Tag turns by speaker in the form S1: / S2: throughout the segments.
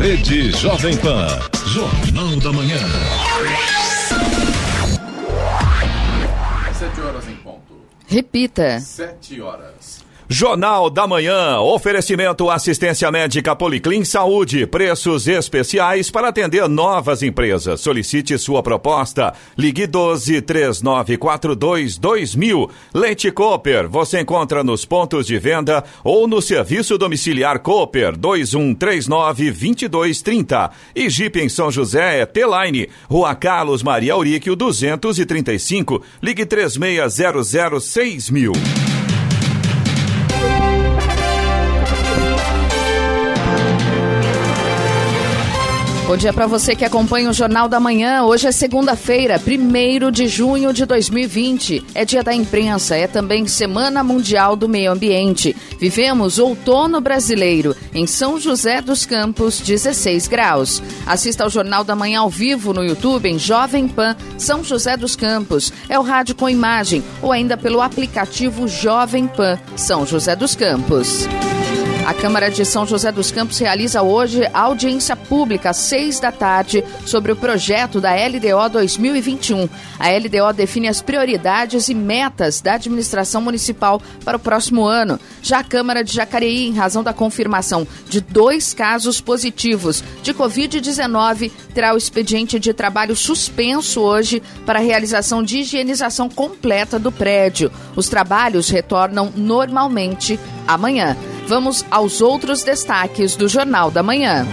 S1: Rede Jovem Pan. Jornal da Manhã.
S2: Sete horas em ponto.
S3: Repita.
S2: Sete horas.
S4: Jornal da Manhã, oferecimento assistência médica Policlin Saúde, preços especiais para atender novas empresas. Solicite sua proposta. Ligue 12 3942 2000. Leite Cooper, você encontra nos pontos de venda ou no serviço domiciliar Cooper 2139 2230. E Jeep em São José é T-Line, Rua Carlos Maria Auríquio 235. Ligue 3600 6000.
S3: Bom dia para você que acompanha o Jornal da Manhã. Hoje é segunda-feira, 1 de junho de 2020. É dia da imprensa, é também Semana Mundial do Meio Ambiente. Vivemos outono brasileiro. Em São José dos Campos, 16 graus. Assista ao Jornal da Manhã ao vivo no YouTube em Jovem Pan São José dos Campos. É o rádio com imagem ou ainda pelo aplicativo Jovem Pan São José dos Campos. A Câmara de São José dos Campos realiza hoje audiência pública às seis da tarde sobre o projeto da LDO 2021. A LDO define as prioridades e metas da administração municipal para o próximo ano. Já a Câmara de Jacareí, em razão da confirmação de dois casos positivos de Covid-19, terá o expediente de trabalho suspenso hoje para a realização de higienização completa do prédio. Os trabalhos retornam normalmente amanhã. Vamos aos outros destaques do Jornal da Manhã.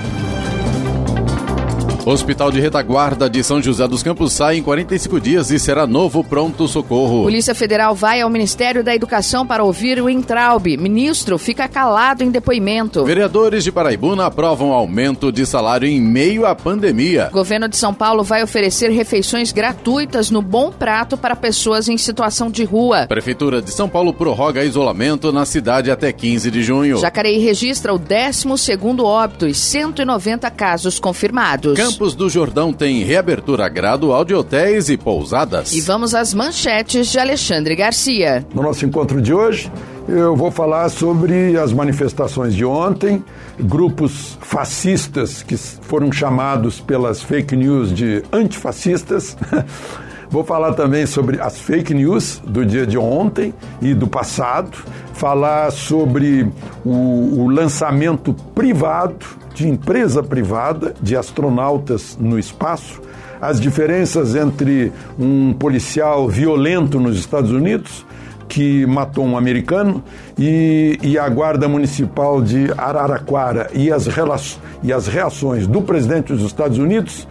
S2: Hospital de Retaguarda de São José dos Campos sai em 45 dias e será novo pronto-socorro.
S3: Polícia Federal vai ao Ministério da Educação para ouvir o Intraub. Ministro fica calado em depoimento.
S2: Vereadores de Paraibuna aprovam aumento de salário em meio à pandemia.
S3: Governo de São Paulo vai oferecer refeições gratuitas no Bom Prato para pessoas em situação de rua.
S2: Prefeitura de São Paulo prorroga isolamento na cidade até 15 de junho.
S3: Jacareí registra o 12º óbito e 190 casos confirmados.
S2: Campos do Jordão tem reabertura gradual de hotéis e pousadas.
S3: E vamos às manchetes de Alexandre Garcia.
S5: No nosso encontro de hoje, eu vou falar sobre as manifestações de ontem, grupos fascistas que foram chamados pelas fake news de antifascistas. Vou falar também sobre as fake news do dia de ontem e do passado, falar sobre o, o lançamento privado, de empresa privada, de astronautas no espaço, as diferenças entre um policial violento nos Estados Unidos que matou um americano e, e, a Guarda Municipal de Araraquara e as, e as reações do presidente dos Estados Unidos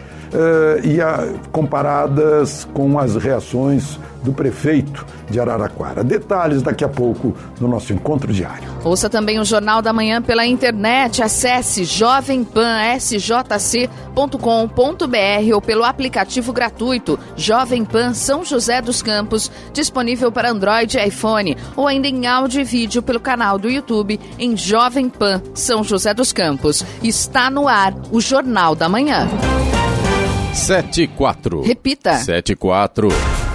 S5: e a, comparadas com as reações do prefeito de Araraquara. Detalhes daqui a pouco no nosso encontro diário.
S3: Ouça também o Jornal da Manhã pela internet. Acesse jovempansjc.com.br ou pelo aplicativo gratuito Jovem Pan São José dos Campos, disponível para Android e iPhone, ou ainda em áudio e vídeo pelo canal do YouTube em Jovem Pan São José dos Campos. Está no ar o Jornal da Manhã.
S2: 74.
S3: Repita.
S2: 74.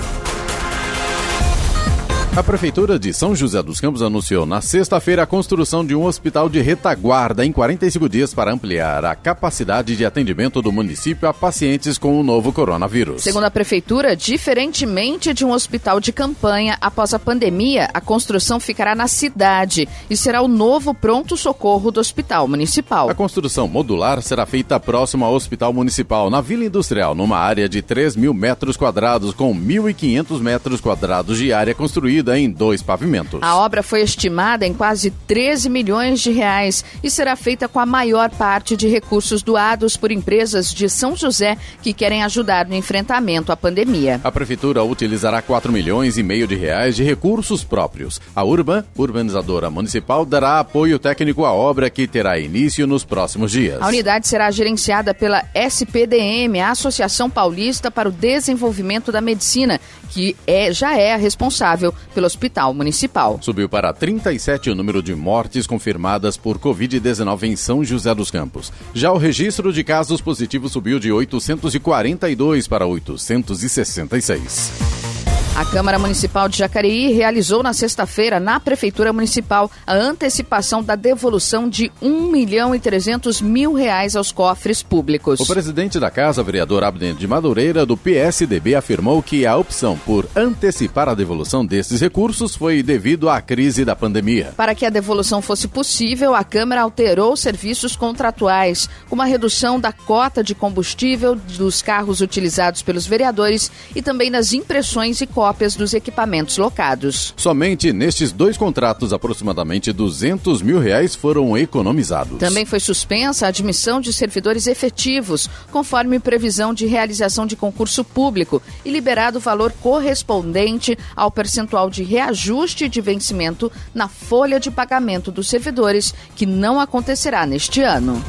S2: A Prefeitura de São José dos Campos anunciou na sexta-feira a construção de um hospital de retaguarda em 45 dias para ampliar a capacidade de atendimento do município a pacientes com o novo coronavírus.
S3: Segundo a Prefeitura, diferentemente de um hospital de campanha, após a pandemia, a construção ficará na cidade e será o novo pronto-socorro do Hospital Municipal.
S2: A construção modular será feita próximo ao Hospital Municipal, na Vila Industrial, numa área de 3 mil metros quadrados, com 1.500 metros quadrados de área construída em dois pavimentos.
S3: A obra foi estimada em quase 13 milhões de reais e será feita com a maior parte de recursos doados por empresas de São José que querem ajudar no enfrentamento à pandemia.
S2: A prefeitura utilizará 4 milhões e meio de reais de recursos próprios. A Urban, urbanizadora municipal, dará apoio técnico à obra que terá início nos próximos dias.
S3: A unidade será gerenciada pela SPDM, a Associação Paulista para o Desenvolvimento da Medicina, que é, já é a responsável pelo Hospital Municipal.
S2: Subiu para 37 o número de mortes confirmadas por Covid-19 em São José dos Campos. Já o registro de casos positivos subiu de 842 para 866.
S3: A Câmara Municipal de Jacareí realizou na sexta-feira, na Prefeitura Municipal, a antecipação da devolução de 1 milhão e 300 mil reais aos cofres públicos.
S2: O presidente da Casa, vereador Abner de Madureira, do PSDB, afirmou que a opção por antecipar a devolução desses recursos foi devido à crise da pandemia.
S3: Para que a devolução fosse possível, a Câmara alterou serviços contratuais, como a redução da cota de combustível dos carros utilizados pelos vereadores e também nas impressões e cópias dos equipamentos locados.
S2: Somente nestes dois contratos, aproximadamente 200 mil reais foram economizados.
S3: Também foi suspensa a admissão de servidores efetivos, conforme previsão de realização de concurso público, e liberado o valor correspondente ao percentual de reajuste de vencimento na folha de pagamento dos servidores, que não acontecerá neste ano.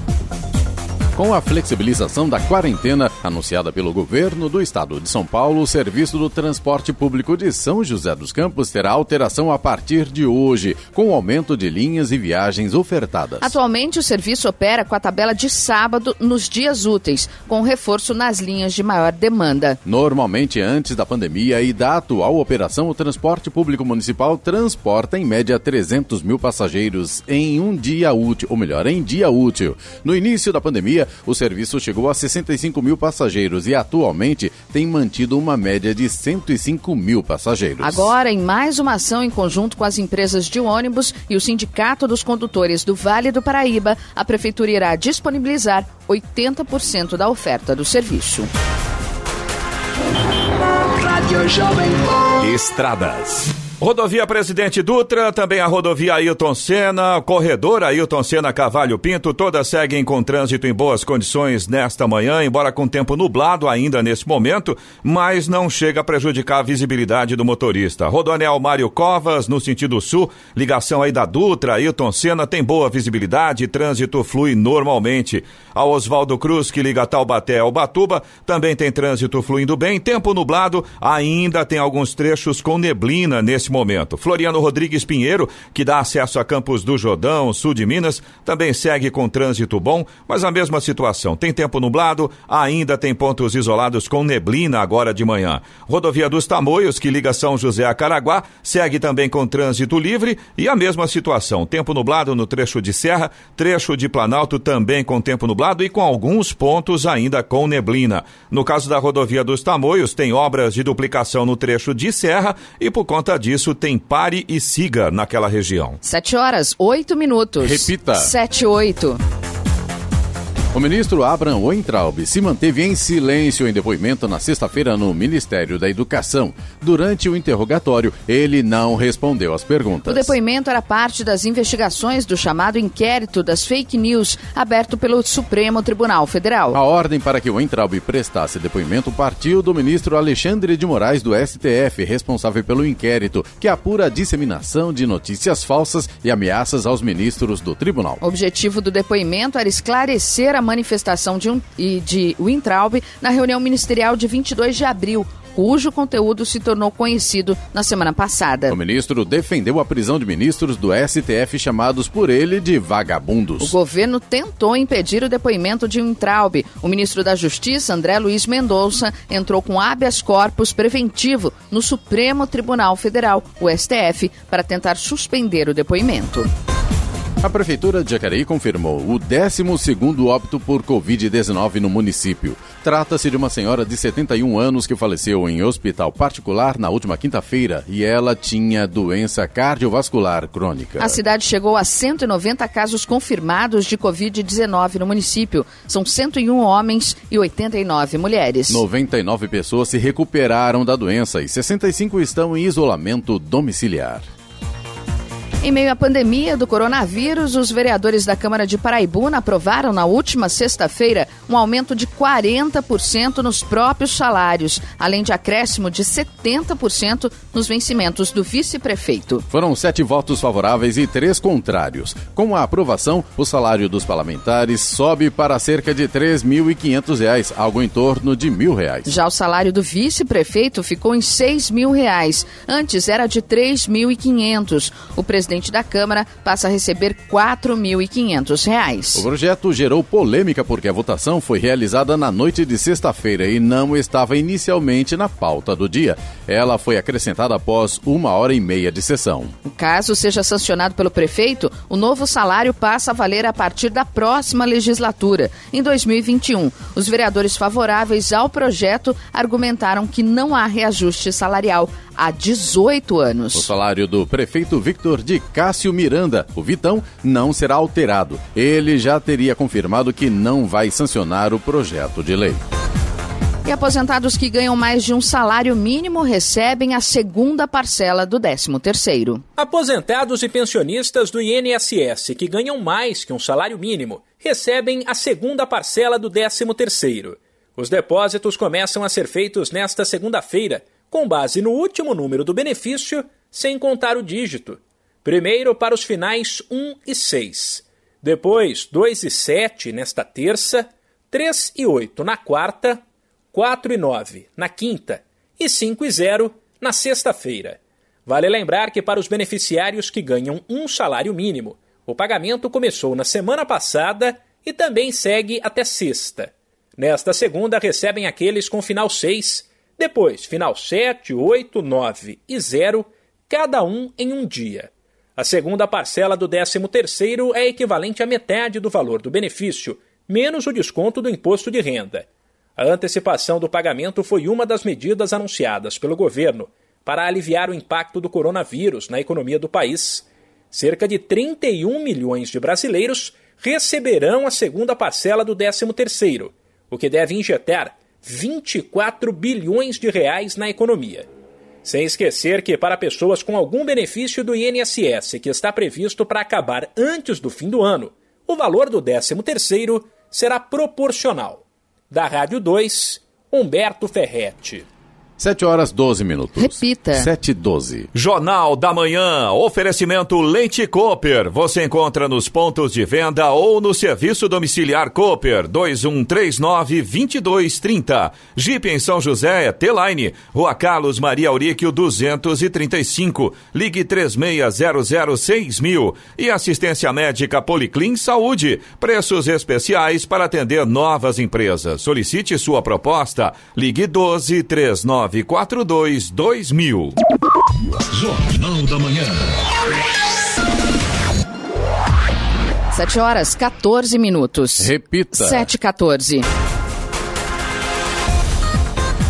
S2: Com a flexibilização da quarentena anunciada pelo governo do estado de São Paulo, o serviço do transporte público de São José dos Campos terá alteração a partir de hoje, com o aumento de linhas e viagens ofertadas.
S3: Atualmente, o serviço opera com a tabela de sábado nos dias úteis, com reforço nas linhas de maior demanda.
S2: Normalmente, antes da pandemia e da atual operação, o transporte público municipal transporta em média 300 mil passageiros em um dia útil, ou melhor, em dia útil. No início da pandemia, o serviço chegou a 65 mil passageiros e atualmente tem mantido uma média de 105 mil passageiros.
S3: Agora, em mais uma ação em conjunto com as empresas de ônibus e o Sindicato dos Condutores do Vale do Paraíba, a Prefeitura irá disponibilizar 80% da oferta do serviço.
S4: Estradas. Rodovia Presidente Dutra, também a rodovia Ailton Senna, corredor Ailton Senna Cavalho Pinto, todas seguem com trânsito em boas condições nesta manhã, embora com tempo nublado ainda nesse momento, mas não chega a prejudicar a visibilidade do motorista. Rodoanel Mário Covas, no sentido sul, ligação aí da Dutra, Ailton Senna, tem boa visibilidade, trânsito flui normalmente. A Oswaldo Cruz, que liga Taubaté ao Batuba, também tem trânsito fluindo bem, tempo nublado, ainda tem alguns trechos com neblina nesse momento. Floriano Rodrigues Pinheiro, que dá acesso a Campos do Jordão, sul de Minas, também segue com trânsito bom, mas a mesma situação. Tem tempo nublado, ainda tem pontos isolados com neblina agora de manhã. Rodovia dos Tamoios, que liga São José a Caraguá, segue também com trânsito livre e a mesma situação. Tempo nublado no trecho de Serra, trecho de Planalto também com tempo nublado e com alguns pontos ainda com neblina. No caso da rodovia dos Tamoios, tem obras de duplicação no trecho de Serra e por conta disso isso tem pare e siga naquela região.
S3: Sete horas, oito minutos.
S2: Repita.
S3: Sete, oito.
S2: O ministro Abraham Weintraub se manteve em silêncio em depoimento na sexta-feira no Ministério da Educação. Durante o interrogatório, ele não respondeu às perguntas.
S3: O depoimento era parte das investigações do chamado inquérito das fake news aberto pelo Supremo Tribunal Federal.
S2: A ordem para que Weintraub prestasse depoimento partiu do ministro Alexandre de Moraes do STF, responsável pelo inquérito, que apura a disseminação de notícias falsas e ameaças aos ministros do tribunal.
S3: O objetivo do depoimento era esclarecer a manifestação de, um, de Wintraub na reunião ministerial de 22 de abril, cujo conteúdo se tornou conhecido na semana passada.
S2: O ministro defendeu a prisão de ministros do STF chamados por ele de vagabundos.
S3: O governo tentou impedir o depoimento de Wintraub. O ministro da Justiça, André Luiz Mendonça, entrou com habeas corpus preventivo no Supremo Tribunal Federal, o STF, para tentar suspender o depoimento.
S2: A Prefeitura de Jacareí confirmou o 12º óbito por Covid-19 no município. Trata-se de uma senhora de 71 anos que faleceu em hospital particular na última quinta-feira e ela tinha doença cardiovascular crônica.
S3: A cidade chegou a 190 casos confirmados de Covid-19 no município. São 101 homens e 89 mulheres.
S2: 99 pessoas se recuperaram da doença e 65 estão em isolamento domiciliar.
S3: Em meio à pandemia do coronavírus, os vereadores da Câmara de Paraibuna aprovaram na última sexta-feira um aumento de 40% nos próprios salários, além de acréscimo de 70% nos vencimentos do vice-prefeito.
S2: Foram sete votos favoráveis e três contrários. Com a aprovação, o salário dos parlamentares sobe para cerca de R$ 3.500, algo em torno de mil reais.
S3: Já o salário do vice-prefeito ficou em 6 mil reais. Antes era de R$ 3.500. O presidente presidente da Câmara passa a receber R$ 4.500.
S2: O projeto gerou polêmica porque a votação foi realizada na noite de sexta-feira e não estava inicialmente na pauta do dia. Ela foi acrescentada após uma hora e meia de sessão.
S3: Caso seja sancionado pelo prefeito, o novo salário passa a valer a partir da próxima legislatura, em 2021. Os vereadores favoráveis ao projeto argumentaram que não há reajuste salarial há 18 anos.
S2: O salário do prefeito Victor de Cássio Miranda, o Vitão, não será alterado. Ele já teria confirmado que não vai sancionar o projeto de lei.
S3: E aposentados que ganham mais de um salário mínimo recebem a segunda parcela do 13º.
S6: Aposentados e pensionistas do INSS que ganham mais que um salário mínimo recebem a segunda parcela do 13º. Os depósitos começam a ser feitos nesta segunda-feira, com base no último número do benefício, sem contar o dígito. Primeiro para os finais 1 e 6, depois 2 e 7 nesta terça, 3 e 8 na quarta, 4 e 9 na quinta e 5 e 0 na sexta-feira. Vale lembrar que para os beneficiários que ganham um salário mínimo, o pagamento começou na semana passada e também segue até sexta. Nesta segunda recebem aqueles com final 6 depois, final 7, 8, 9 e 0, cada um em um dia. A segunda parcela do 13º é equivalente à metade do valor do benefício, menos o desconto do imposto de renda. A antecipação do pagamento foi uma das medidas anunciadas pelo governo para aliviar o impacto do coronavírus na economia do país. Cerca de 31 milhões de brasileiros receberão a segunda parcela do 13º, o que deve injetar 24 bilhões de reais na economia. Sem esquecer que, para pessoas com algum benefício do INSS que está previsto para acabar antes do fim do ano, o valor do 13º será proporcional. Da Rádio 2, Humberto Ferretti.
S2: 7 horas 12 minutos.
S3: Repita.
S2: 7 e 12.
S4: Jornal da Manhã. Oferecimento Leite Cooper. Você encontra nos pontos de venda ou no serviço domiciliar Cooper 2139-2230. Jeep em São José, T-Line. Rua Carlos Maria Auríquio 235. Ligue 36006000. E assistência médica Policlin Saúde. Preços especiais para atender novas empresas. Solicite sua proposta. Ligue 12 39 942 2000.
S1: Jornal da Manhã.
S3: 7 horas 14 minutos.
S2: Repita.
S3: 7 14.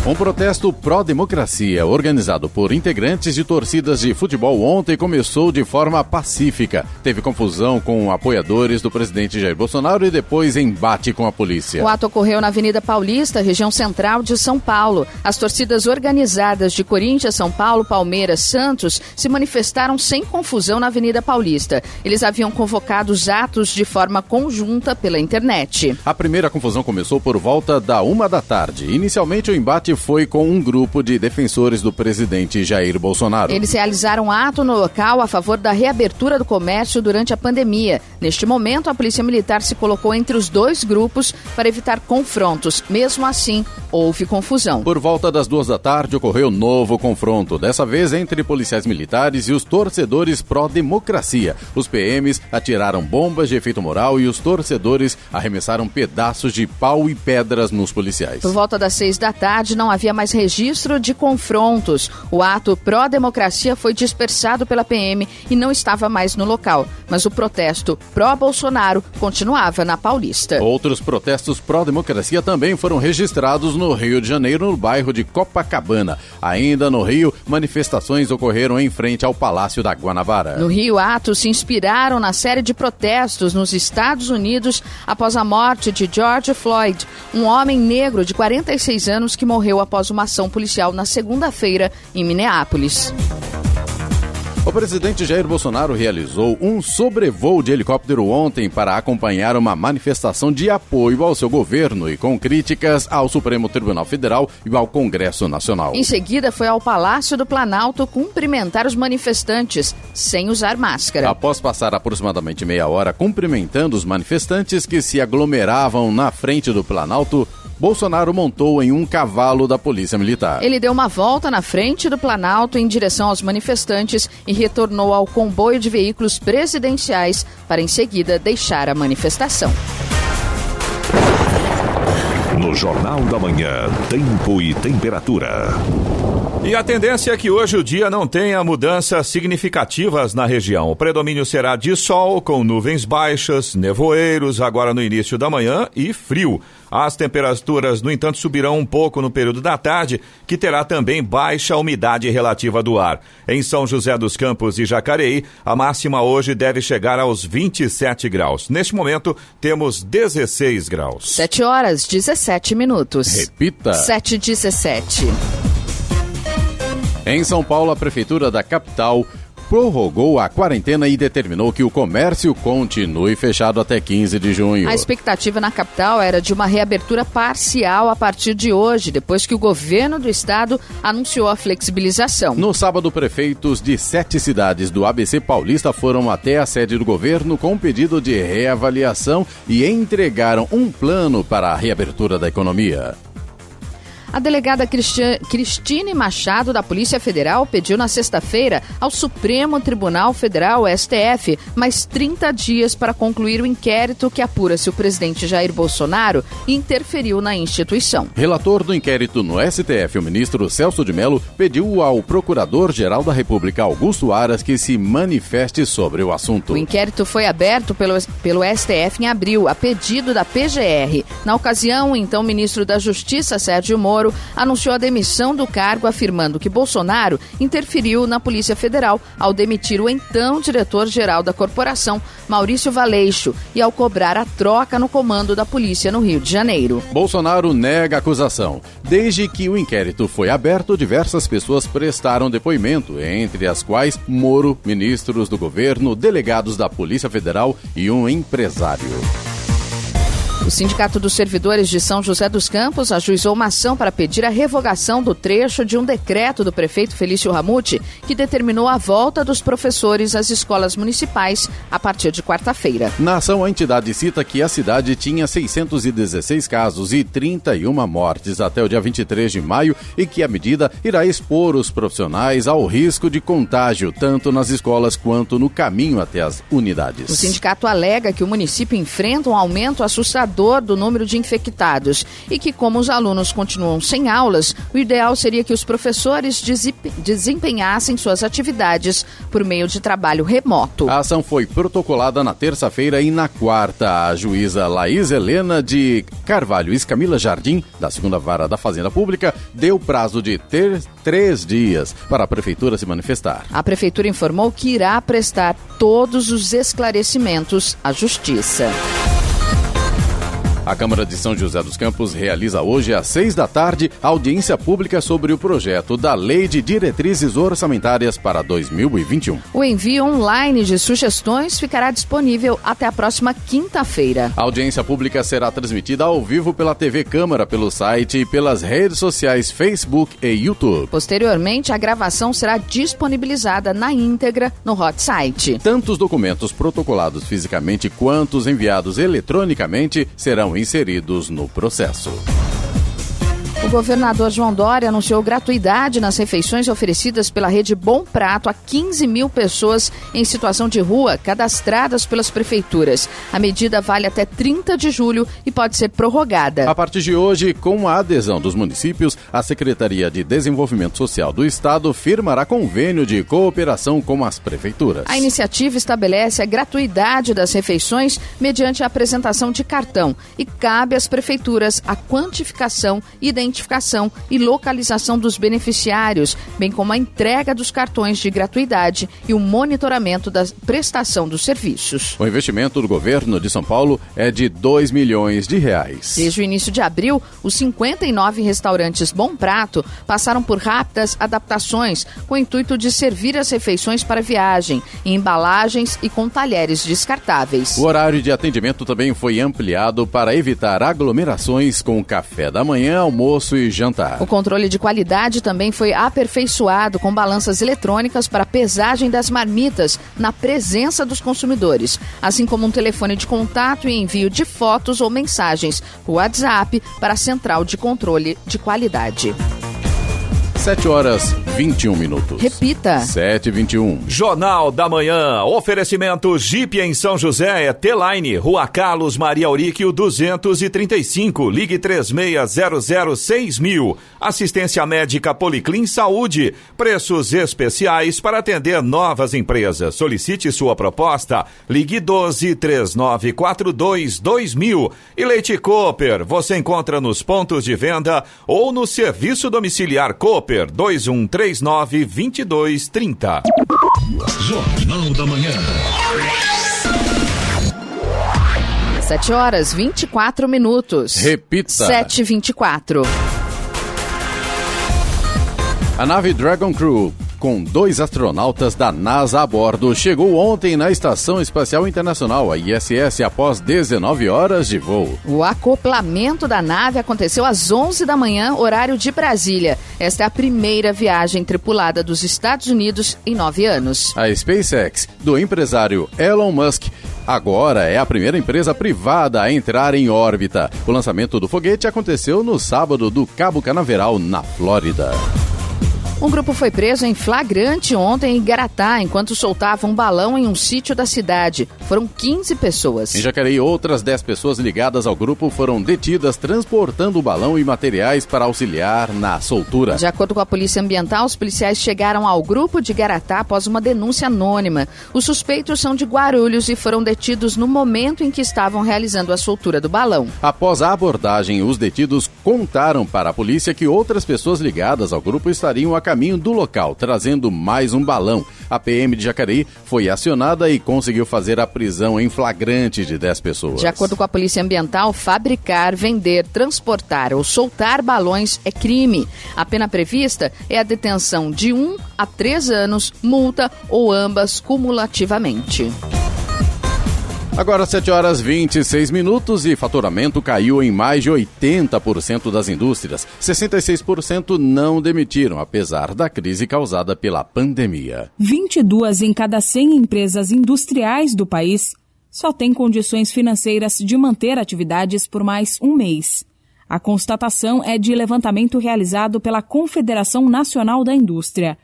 S2: Um protesto pró-democracia, organizado por integrantes de torcidas de futebol ontem, começou de forma pacífica. Teve confusão com apoiadores do presidente Jair Bolsonaro e depois embate com a polícia.
S3: O ato ocorreu na Avenida Paulista, região central de São Paulo. As torcidas organizadas de Corinthians, São Paulo, Palmeiras, Santos se manifestaram sem confusão na Avenida Paulista. Eles haviam convocado os atos de forma conjunta pela internet.
S2: A primeira confusão começou por volta da uma da tarde. Inicialmente, o embate foi com um grupo de defensores do presidente Jair Bolsonaro.
S3: Eles realizaram um ato no local a favor da reabertura do comércio durante a pandemia. Neste momento, a Polícia Militar se colocou entre os dois grupos para evitar confrontos. Mesmo assim, houve confusão.
S2: Por volta das duas da tarde, ocorreu novo confronto, dessa vez entre policiais militares e os torcedores pró-democracia. Os PMs atiraram bombas de efeito moral e os torcedores arremessaram pedaços de pau e pedras nos policiais.
S3: Por volta das seis da tarde, não havia mais registro de confrontos. O ato pró-democracia foi dispersado pela PM e não estava mais no local. Mas o protesto pró-Bolsonaro continuava na Paulista.
S2: Outros protestos pró-democracia também foram registrados no Rio de Janeiro, no bairro de Copacabana. Ainda no Rio, manifestações ocorreram em frente ao Palácio da Guanabara.
S3: No Rio, atos se inspiraram na série de protestos nos Estados Unidos após a morte de George Floyd, um homem negro de 46 anos que morreu após uma ação policial na segunda-feira em Minneapolis.
S2: O presidente Jair Bolsonaro realizou um sobrevoo de helicóptero ontem para acompanhar uma manifestação de apoio ao seu governo e com críticas ao Supremo Tribunal Federal e ao Congresso Nacional.
S3: Em seguida, foi ao Palácio do Planalto cumprimentar os manifestantes, sem usar máscara.
S2: Após passar aproximadamente meia hora cumprimentando os manifestantes que se aglomeravam na frente do Planalto, Bolsonaro montou em um cavalo da Polícia Militar.
S3: Ele deu uma volta na frente do Planalto em direção aos manifestantes e retornou ao comboio de veículos presidenciais para em seguida deixar a manifestação.
S1: No Jornal da Manhã, Tempo e Temperatura.
S4: E a tendência é que hoje o dia não tenha mudanças significativas na região. O predomínio será de sol, com nuvens baixas, nevoeiros agora no início da manhã e frio. As temperaturas, no entanto, subirão um pouco no período da tarde, que terá também baixa umidade relativa do ar. Em São José dos Campos e Jacareí, a máxima hoje deve chegar aos 27 graus. Neste momento, temos 16 graus.
S3: 7 horas, 17 minutos.
S2: Repita.
S3: 7 17.
S2: Em São Paulo, a Prefeitura da capital prorrogou a quarentena e determinou que o comércio continue fechado até 15 de junho.
S3: A expectativa na capital era de uma reabertura parcial a partir de hoje, depois que o governo do estado anunciou a flexibilização.
S2: No sábado, prefeitos de sete cidades do ABC Paulista foram até a sede do governo com um pedido de reavaliação e entregaram um plano para a reabertura da economia.
S3: A delegada Cristine Machado, da Polícia Federal, pediu na sexta-feira ao Supremo Tribunal Federal, STF, mais 30 dias para concluir o inquérito que apura se o presidente Jair Bolsonaro interferiu na instituição.
S2: Relator do inquérito no STF, o ministro Celso de Mello, pediu ao Procurador-Geral da República, Augusto Aras, que se manifeste sobre o assunto.
S3: O inquérito foi aberto pelo, pelo STF em abril, a pedido da PGR. Na ocasião, então, o ministro da Justiça, Sérgio Moro, Moro anunciou a demissão do cargo, afirmando que Bolsonaro interferiu na Polícia Federal ao demitir o então diretor-geral da corporação, Maurício Valeixo, e ao cobrar a troca no comando da polícia no Rio de Janeiro.
S2: Bolsonaro nega a acusação. Desde que o inquérito foi aberto, diversas pessoas prestaram depoimento, entre as quais Moro, ministros do governo, delegados da Polícia Federal e um empresário.
S3: O Sindicato dos Servidores de São José dos Campos ajuizou uma ação para pedir a revogação do trecho de um decreto do prefeito Felício Ramute que determinou a volta dos professores às escolas municipais a partir de quarta-feira.
S2: Na ação, a entidade cita que a cidade tinha 616 casos e 31 mortes até o dia 23 de maio e que a medida irá expor os profissionais ao risco de contágio, tanto nas escolas quanto no caminho até as unidades.
S3: O sindicato alega que o município enfrenta um aumento assustador do número de infectados e que, como os alunos continuam sem aulas, o ideal seria que os professores desempenhassem suas atividades por meio de trabalho remoto.
S2: A ação foi protocolada na terça-feira e na quarta. A juíza Laís Helena de Carvalho Escamila Jardim, da segunda vara da Fazenda Pública, deu prazo de ter três dias para a prefeitura se manifestar.
S3: A prefeitura informou que irá prestar todos os esclarecimentos à justiça.
S2: A Câmara de São José dos Campos realiza hoje às seis da tarde audiência pública sobre o projeto da Lei de Diretrizes Orçamentárias para 2021.
S3: O envio online de sugestões ficará disponível até a próxima quinta-feira.
S2: A audiência pública será transmitida ao vivo pela TV Câmara, pelo site e pelas redes sociais Facebook e YouTube.
S3: Posteriormente, a gravação será disponibilizada na íntegra no hot site.
S2: Tanto os documentos protocolados fisicamente quanto os enviados eletronicamente serão inseridos no processo.
S3: O governador João Dória anunciou gratuidade nas refeições oferecidas pela rede Bom Prato a 15 mil pessoas em situação de rua cadastradas pelas prefeituras. A medida vale até 30 de julho e pode ser prorrogada.
S2: A partir de hoje, com a adesão dos municípios, a Secretaria de Desenvolvimento Social do Estado firmará convênio de cooperação com as prefeituras.
S3: A iniciativa estabelece a gratuidade das refeições mediante a apresentação de cartão e cabe às prefeituras a quantificação e identificação identificação e localização dos beneficiários, bem como a entrega dos cartões de gratuidade e o monitoramento da prestação dos serviços.
S2: O investimento do governo de São Paulo é de 2 milhões de reais.
S3: Desde o início de abril, os 59 restaurantes Bom Prato passaram por rápidas adaptações com o intuito de servir as refeições para viagem, em embalagens e com talheres descartáveis.
S2: O horário de atendimento também foi ampliado para evitar aglomerações com café da manhã, almoço almoço e jantar.
S3: O controle de qualidade também foi aperfeiçoado com balanças eletrônicas para pesagem das marmitas na presença dos consumidores, assim como um telefone de contato e envio de fotos ou mensagens por WhatsApp para a central de controle de qualidade.
S2: 7 horas 21 minutos.
S3: Repita.
S2: 7 e 21.
S4: Jornal da Manhã. Oferecimento Jeep em São José, é T-Line, Rua Carlos Maria Auríquio 235. Ligue 3600 mil. Assistência médica Policlin Saúde. Preços especiais para atender novas empresas. Solicite sua proposta. Ligue 12 3942 2000. E Leite Cooper. Você encontra nos pontos de venda ou no serviço domiciliar Cooper. Super 2139 2230.
S1: Jornal da Manhã.
S3: 7 horas 24 minutos.
S2: Repita.
S3: 7 e 24.
S2: A nave Dragon Crew com dois astronautas da NASA a bordo, chegou ontem na Estação Espacial Internacional, a ISS, após 19 horas de voo.
S3: O acoplamento da nave aconteceu às 11 da manhã, horário de Brasília. Esta é a primeira viagem tripulada dos Estados Unidos em nove anos.
S2: A SpaceX, do empresário Elon Musk, agora é a primeira empresa privada a entrar em órbita. O lançamento do foguete aconteceu no sábado do Cabo Canaveral, na Flórida.
S3: Um grupo foi preso em flagrante ontem em Garatá, enquanto soltava um balão em um sítio da cidade. Foram 15 pessoas.
S2: Em Jacareí, outras 10 pessoas ligadas ao grupo foram detidas transportando o balão e materiais para auxiliar na soltura.
S3: De acordo com a Polícia Ambiental, os policiais chegaram ao grupo de Garatá após uma denúncia anônima. Os suspeitos são de Guarulhos e foram detidos no momento em que estavam realizando a soltura do balão.
S2: Após a abordagem, os detidos contaram para a polícia que outras pessoas ligadas ao grupo estariam a caminho do local, trazendo mais um balão. A PM de Jacareí foi acionada e conseguiu fazer a prisão em flagrante de 10 pessoas.
S3: De acordo com a Polícia Ambiental, fabricar, vender, transportar ou soltar balões é crime. A pena prevista é a detenção de 1 um a 3 anos, multa ou ambas cumulativamente.
S2: Agora 7 horas 26 minutos e faturamento caiu em mais de 80% das indústrias. 66% não demitiram, apesar da crise causada pela pandemia.
S7: 22 em cada 100 empresas industriais do país só têm condições financeiras de manter atividades por mais um mês. A constatação é de levantamento realizado pela Confederação Nacional da Indústria.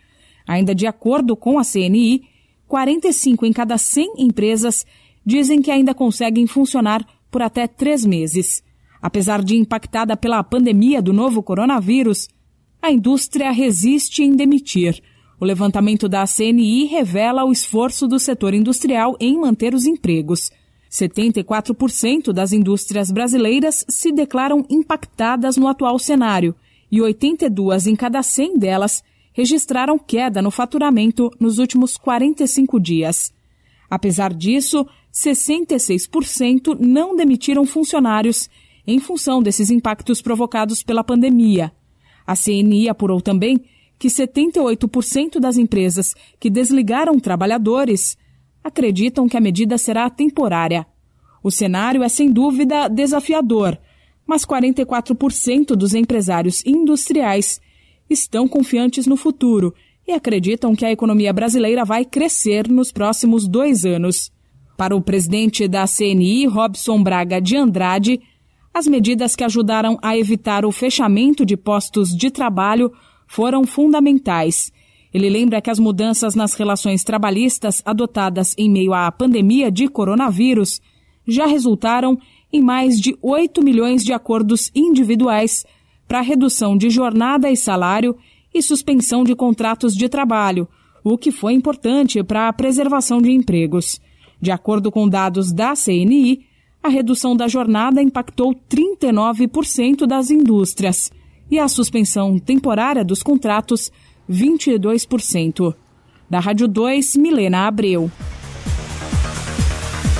S7: Ainda de acordo com a CNI, 45 em cada 100 empresas dizem que ainda conseguem funcionar por até três meses. Apesar de impactada pela pandemia do novo coronavírus, a indústria resiste em demitir. O levantamento da CNI revela o esforço do setor industrial em manter os empregos. 74% das indústrias brasileiras se declaram impactadas no atual cenário e 82 em cada 100 delas registraram queda no faturamento nos últimos 45 dias. Apesar disso, 66% não demitiram funcionários em função desses impactos provocados pela pandemia. A CNI apurou também que 78% das empresas que desligaram trabalhadores acreditam que a medida será temporária. O cenário é sem dúvida desafiador, mas 44% dos empresários industriais estão confiantes no futuro e acreditam que a economia brasileira vai crescer nos próximos dois anos. Para o presidente da CNI, Robson Braga de Andrade, as medidas que ajudaram a evitar o fechamento de postos de trabalho foram fundamentais. Ele lembra que as mudanças nas relações trabalhistas adotadas em meio à pandemia de coronavírus já resultaram em mais de 8 milhões de acordos individuais para redução de jornada e salário e suspensão de contratos de trabalho, o que foi importante para a preservação de empregos. De acordo com dados da CNI, a redução da jornada impactou 39% das indústrias e a suspensão temporária dos contratos, 22%. Da Rádio 2, Milena Abreu.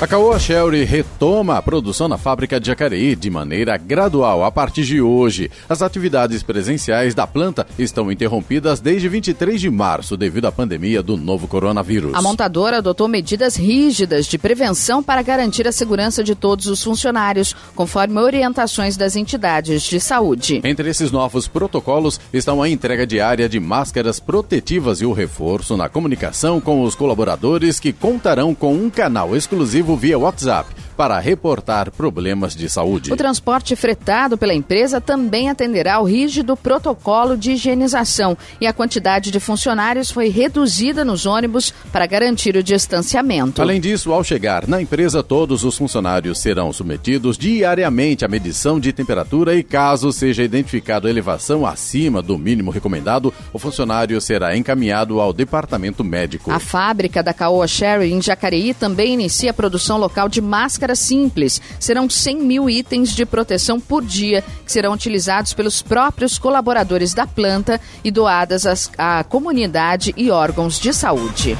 S2: A Caoa Sherry retoma a produção na fábrica de Jacareí de maneira gradual a partir de hoje. As atividades presenciais da planta estão interrompidas desde 23 de março devido à pandemia do novo coronavírus.
S3: A montadora adotou medidas rígidas de prevenção para garantir a segurança de todos os funcionários, conforme orientações das entidades de saúde.
S2: Entre esses novos protocolos estão a entrega diária de máscaras protetivas e o reforço na comunicação com os colaboradores que contarão com um canal exclusivo via WhatsApp para reportar problemas de saúde.
S3: O transporte fretado pela empresa também atenderá ao rígido protocolo de higienização e a quantidade de funcionários foi reduzida nos ônibus para garantir o distanciamento.
S2: Além disso, ao chegar na empresa, todos os funcionários serão submetidos diariamente à medição de temperatura e caso seja identificado elevação acima do mínimo recomendado, o funcionário será encaminhado ao departamento médico.
S3: A fábrica da Caoa Sherry em Jacareí também inicia a produção local de máscaras simples. Serão 100 mil itens de proteção por dia que serão utilizados pelos próprios colaboradores da planta e doadas às, à comunidade e órgãos de saúde.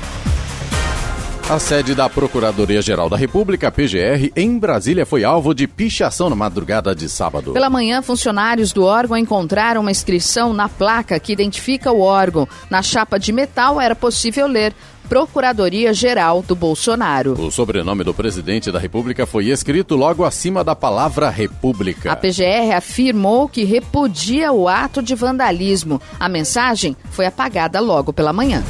S2: A sede da Procuradoria-Geral da República, PGR, em Brasília foi alvo de pichação na madrugada de sábado.
S3: Pela manhã, funcionários do órgão encontraram uma inscrição na placa que identifica o órgão. Na chapa de metal era possível ler Procuradoria-Geral do Bolsonaro.
S2: O sobrenome do presidente da República foi escrito logo acima da palavra República.
S3: A PGR afirmou que repudia o ato de vandalismo. A mensagem foi apagada logo pela manhã.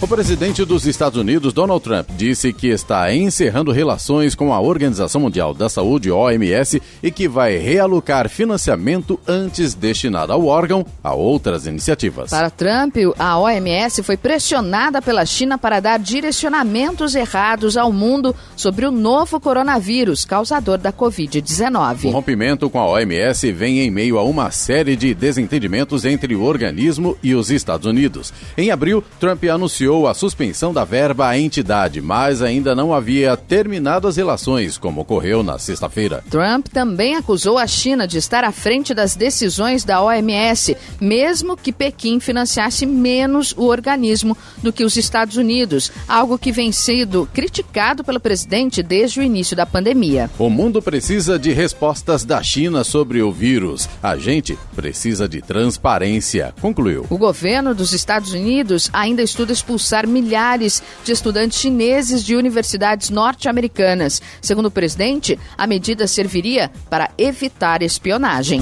S2: O presidente dos Estados Unidos, Donald Trump, disse que está encerrando relações com a Organização Mundial da Saúde, OMS, e que vai realocar financiamento antes destinado ao órgão a outras iniciativas.
S3: Para Trump, a OMS foi pressionada pela China para dar direcionamentos errados ao mundo sobre o novo coronavírus causador da Covid-19.
S2: O rompimento com a OMS vem em meio a uma série de desentendimentos entre o organismo e os Estados Unidos. Em abril, Trump anunciou anunciou a suspensão da verba à entidade, mas ainda não havia terminado as relações, como ocorreu na sexta-feira.
S3: Trump também acusou a China de estar à frente das decisões da OMS, mesmo que Pequim financiasse menos o organismo do que os Estados Unidos, algo que vem sendo criticado pelo presidente desde o início da pandemia.
S2: O mundo precisa de respostas da China sobre o vírus. A gente precisa de transparência, concluiu.
S3: O governo dos Estados Unidos ainda estuda expulsar expulsar milhares de estudantes chineses de universidades norte-americanas. Segundo o presidente, a medida serviria para evitar espionagem.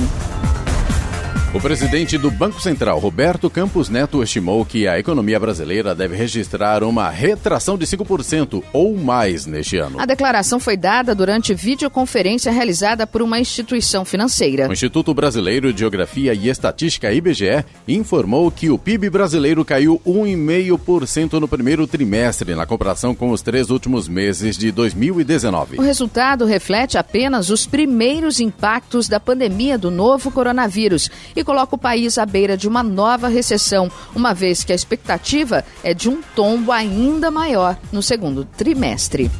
S2: O presidente do Banco Central, Roberto Campos Neto, estimou que a economia brasileira deve registrar uma retração de 5% ou mais neste ano.
S3: A declaração foi dada durante videoconferência realizada por uma instituição financeira.
S2: O Instituto Brasileiro de Geografia e Estatística, IBGE, informou que o PIB brasileiro caiu 1,5% no primeiro trimestre, na comparação com os três últimos meses de 2019.
S3: O resultado reflete apenas os primeiros impactos da pandemia do novo coronavírus e coloca o país à beira de uma nova recessão, uma vez que a expectativa é de um tombo ainda maior no segundo trimestre.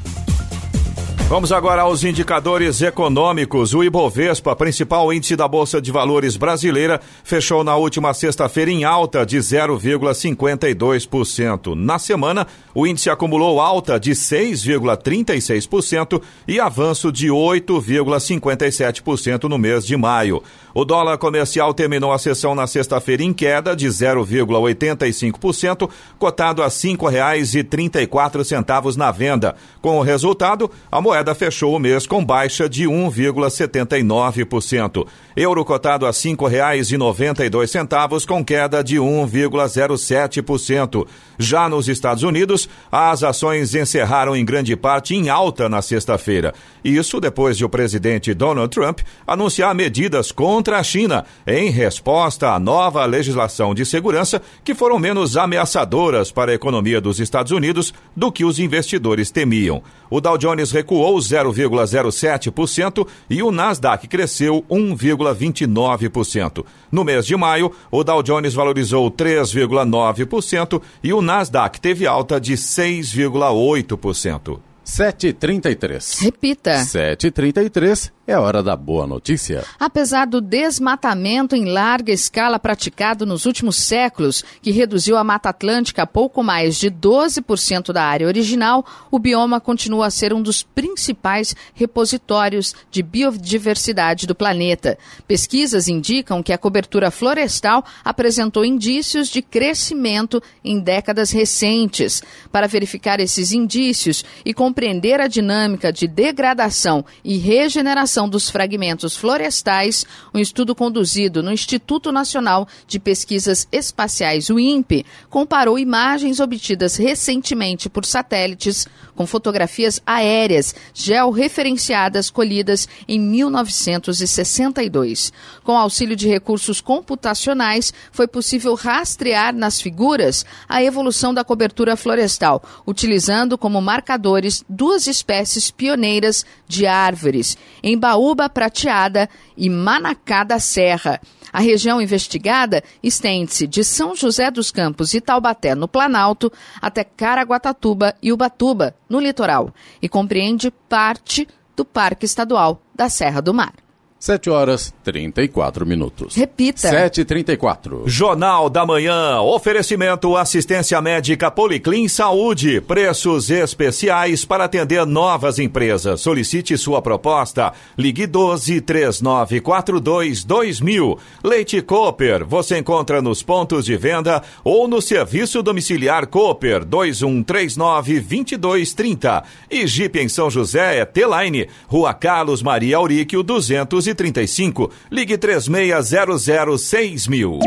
S4: Vamos agora aos indicadores econômicos. O Ibovespa, principal índice da Bolsa de Valores brasileira, fechou na última sexta-feira em alta de 0,52%. Na semana, o índice acumulou alta de 6,36% e avanço de 8,57% no mês de maio. O dólar comercial terminou a sessão na sexta-feira em queda de 0,85%, cotado a R$ 5,34 na venda. Com o resultado, a moeda fechou o mês com baixa de 1,79%. Euro cotado a R$ 5,92 com queda de 1,07%. Já nos Estados Unidos, as ações encerraram em grande parte em alta na sexta-feira. Isso depois de o presidente Donald Trump anunciar medidas contra a China em resposta à nova legislação de segurança que foram menos ameaçadoras para a economia dos Estados Unidos do que os investidores temiam. O Dow Jones recuou 0,07% e o Nasdaq cresceu 1,29%. No mês de maio, o Dow Jones valorizou 3,9% e o Nasdaq teve alta de 6,8%.
S2: 7,33.
S3: Repita.
S2: 7,33. É hora da boa notícia.
S3: Apesar do desmatamento em larga escala praticado nos últimos séculos, que reduziu a Mata Atlântica a pouco mais de 12% da área original, o bioma continua a ser um dos principais repositórios de biodiversidade do planeta. Pesquisas indicam que a cobertura florestal apresentou indícios de crescimento em décadas recentes. Para verificar esses indícios e compreender a dinâmica de degradação e regeneração dos fragmentos florestais, um estudo conduzido no Instituto Nacional de Pesquisas Espaciais, o INPE, comparou imagens obtidas recentemente por satélites com fotografias aéreas georreferenciadas colhidas em 1962. Com auxílio de recursos computacionais, foi possível rastrear nas figuras a evolução da cobertura florestal, utilizando como marcadores duas espécies pioneiras de árvores, Embaúba Prateada e Manacá da Serra. A região investigada estende-se de São José dos Campos e Taubaté, no Planalto, até Caraguatatuba e Ubatuba, no litoral, e compreende parte do Parque Estadual da Serra do Mar.
S2: 7 horas 34 minutos.
S3: Repita.
S2: 7h34.
S4: Jornal da Manhã. Oferecimento assistência médica Policlin Saúde. Preços especiais para atender novas empresas. Solicite sua proposta. Ligue 12 3942 2000. Leite Cooper. Você encontra nos pontos de venda ou no serviço domiciliar Cooper 2139 2230. E Jeep em São José é T-Line. Rua Carlos Maria Auríquio 230 35. Ligue 3600 mil.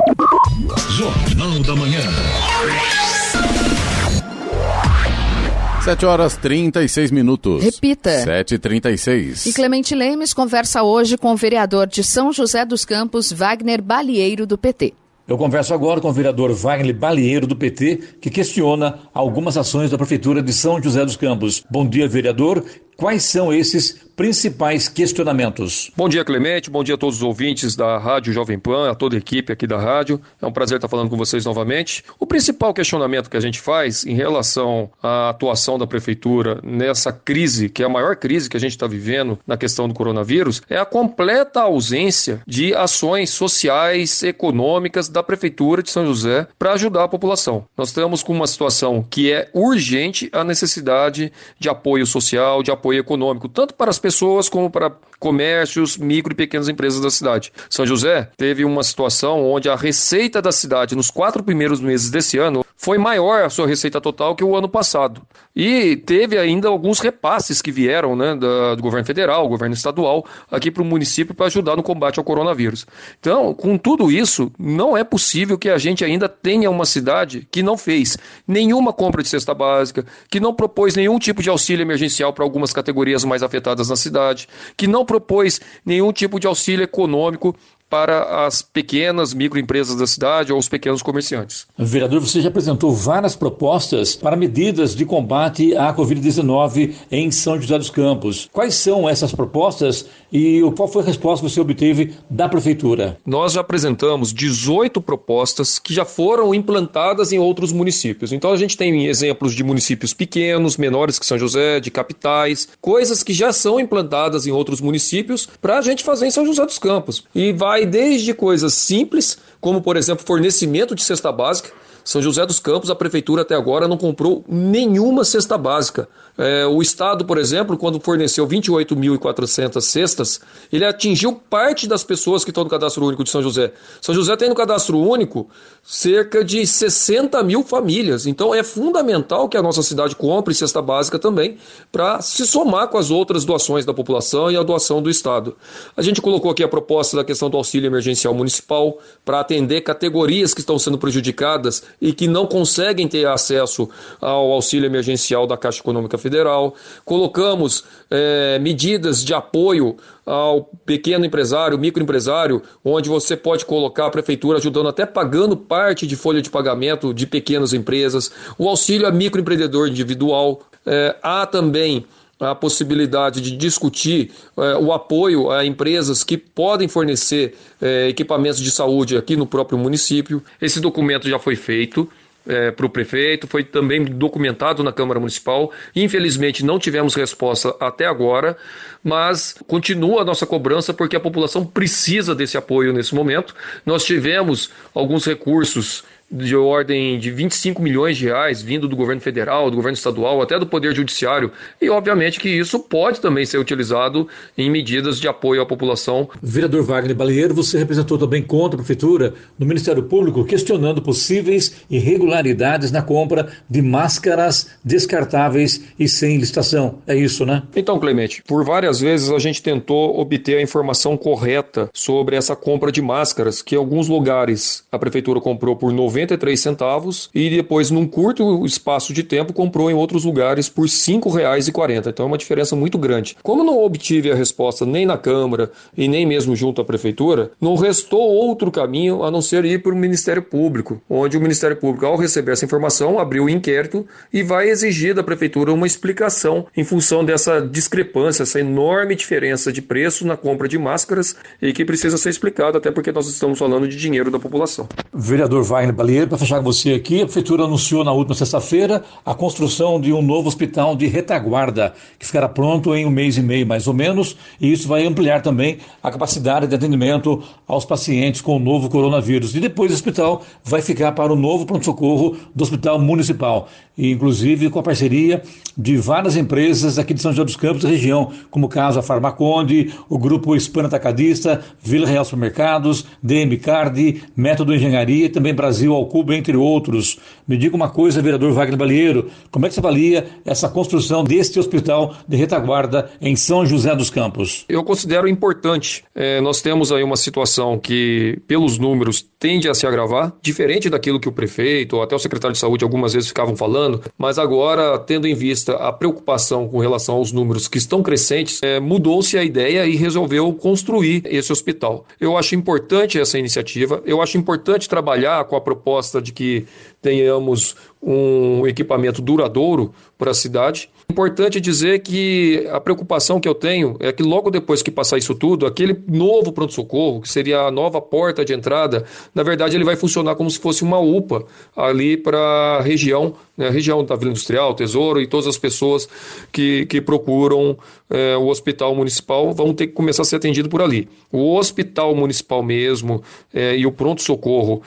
S1: Jornal da Manhã.
S2: 7 horas 36 minutos.
S3: Repita.
S2: 7h36.
S3: E Clemente Lemes conversa hoje com o vereador de São José dos Campos, Wagner Balieiro, do PT.
S8: Eu converso agora com o vereador Wagner Balieiro, do PT, que questiona algumas ações da Prefeitura de São José dos Campos. Bom dia, vereador. Quais são esses principais questionamentos?
S9: Bom dia, Clemente. Bom dia a todos os ouvintes da Rádio Jovem Pan, a toda a equipe aqui da rádio. É um prazer estar falando com vocês novamente. O principal questionamento que a gente faz em relação à atuação da Prefeitura nessa crise, que é a maior crise que a gente está vivendo na questão do coronavírus, é a completa ausência de ações sociais, econômicas da Prefeitura de São José para ajudar a população. Nós estamos com uma situação que é urgente a necessidade de apoio social, de apoio apoio econômico, tanto para as pessoas como para comércios, micro e pequenas empresas da cidade. São José teve uma situação onde a receita da cidade nos quatro primeiros meses desse ano foi maior a sua receita total que o ano passado. E teve ainda alguns repasses que vieram né, da, do governo federal, governo estadual, aqui para o município para ajudar no combate ao coronavírus. Então, com tudo isso, não é possível que a gente ainda tenha uma cidade que não fez nenhuma compra de cesta básica, que não propôs nenhum tipo de auxílio emergencial para algumas categorias mais afetadas na cidade, que não propôs nenhum tipo de auxílio econômico para as pequenas microempresas da cidade ou os pequenos comerciantes.
S8: Vereador, você já apresentou várias propostas para medidas de combate à Covid-19 em São José dos Campos. Quais são essas propostas e qual foi a resposta que você obteve da Prefeitura?
S9: Nós já apresentamos 18 propostas que já foram implantadas em outros municípios. Então a gente tem exemplos de municípios pequenos, menores que São José, de capitais, coisas que já são implantadas em outros municípios para a gente fazer em São José dos Campos. E vai vai desde coisas simples, como por exemplo fornecimento de cesta básica. São José dos Campos, a prefeitura até agora não comprou nenhuma cesta básica. É, o Estado, por exemplo, quando forneceu 28.400 cestas, ele atingiu parte das pessoas que estão no cadastro único de São José. São José tem no cadastro único cerca de 60 mil famílias. Então é fundamental que a nossa cidade compre cesta básica também, para se somar com as outras doações da população e a doação do Estado. A gente colocou aqui a proposta da questão do auxílio emergencial municipal para atender categorias que estão sendo prejudicadas e que não conseguem ter acesso ao auxílio emergencial da Caixa Econômica Federal colocamos é, medidas de apoio ao pequeno empresário, microempresário, onde você pode colocar a prefeitura ajudando até pagando parte de folha de pagamento de pequenas empresas, o auxílio a microempreendedor individual. É, há também a possibilidade de discutir é, o apoio a empresas que podem fornecer é, equipamentos de saúde aqui no próprio município. Esse documento já foi feito é, para o prefeito, foi também documentado na Câmara Municipal. Infelizmente, não tivemos resposta até agora, mas continua a nossa cobrança porque a população precisa desse apoio nesse momento. Nós tivemos alguns recursos de ordem de 25 milhões de reais vindo do governo federal, do governo estadual, até do Poder Judiciário. E, obviamente, que isso pode também ser utilizado em medidas de apoio à população.
S8: Vereador Wagner Balieiro, você representou também contra a Prefeitura no Ministério Público, questionando possíveis irregularidades na compra de máscaras descartáveis e sem licitação. É isso, né?
S9: Então, Clemente, por várias vezes a gente tentou obter a informação correta sobre essa compra de máscaras, que em alguns lugares a Prefeitura comprou por 90 93 centavos e depois, num curto espaço de tempo, comprou em outros lugares por R$ 5,40. Então é uma diferença muito grande. Como não obtive a resposta nem na Câmara e nem mesmo junto à Prefeitura, não restou outro caminho a não ser ir para o Ministério Público, onde o Ministério Público, ao receber essa informação, abriu o inquérito e vai exigir da Prefeitura uma explicação em função dessa discrepância, essa enorme diferença de preço na compra de máscaras e que precisa ser explicado, até porque nós estamos falando de dinheiro da população.
S8: Vereador Wagner Para fechar com você aqui, a Prefeitura anunciou na última sexta-feira a construção de um novo hospital de retaguarda, que ficará pronto em um mês e meio, mais ou menos, e isso vai ampliar também a capacidade de atendimento aos pacientes com o novo coronavírus. E depois o hospital vai ficar para o novo pronto-socorro do Hospital Municipal, e inclusive com a parceria de várias empresas aqui de São José dos Campos e região, como o caso a Farmaconde, o Grupo Hispano Atacadista, Vila Real Supermercados, DM Card, Método Engenharia e também Brasil ao Cubo, entre outros. Me diga uma coisa, vereador Wagner Balieiro, como é que você avalia essa construção deste hospital de retaguarda em São José dos Campos?
S9: Eu considero importante. É, nós temos aí uma situação que, pelos números, tende a se agravar, diferente daquilo que o prefeito ou até o secretário de saúde algumas vezes ficavam falando, mas agora, tendo em vista a preocupação com relação aos números que estão crescentes, é, mudou-se a ideia e resolveu construir esse hospital. Eu acho importante essa iniciativa, eu acho importante trabalhar com a proposta de que tenhamos um equipamento duradouro para a cidade. Importante dizer que a preocupação que eu tenho é que logo depois que passar isso tudo, aquele novo pronto-socorro, que seria a nova porta de entrada, na verdade ele vai funcionar como se fosse uma UPA ali para a região, né, região da Vila Industrial, Tesouro e todas as pessoas que, que procuram é, o hospital municipal vão ter que começar a ser atendido por ali. O hospital municipal mesmo é, e o pronto-socorro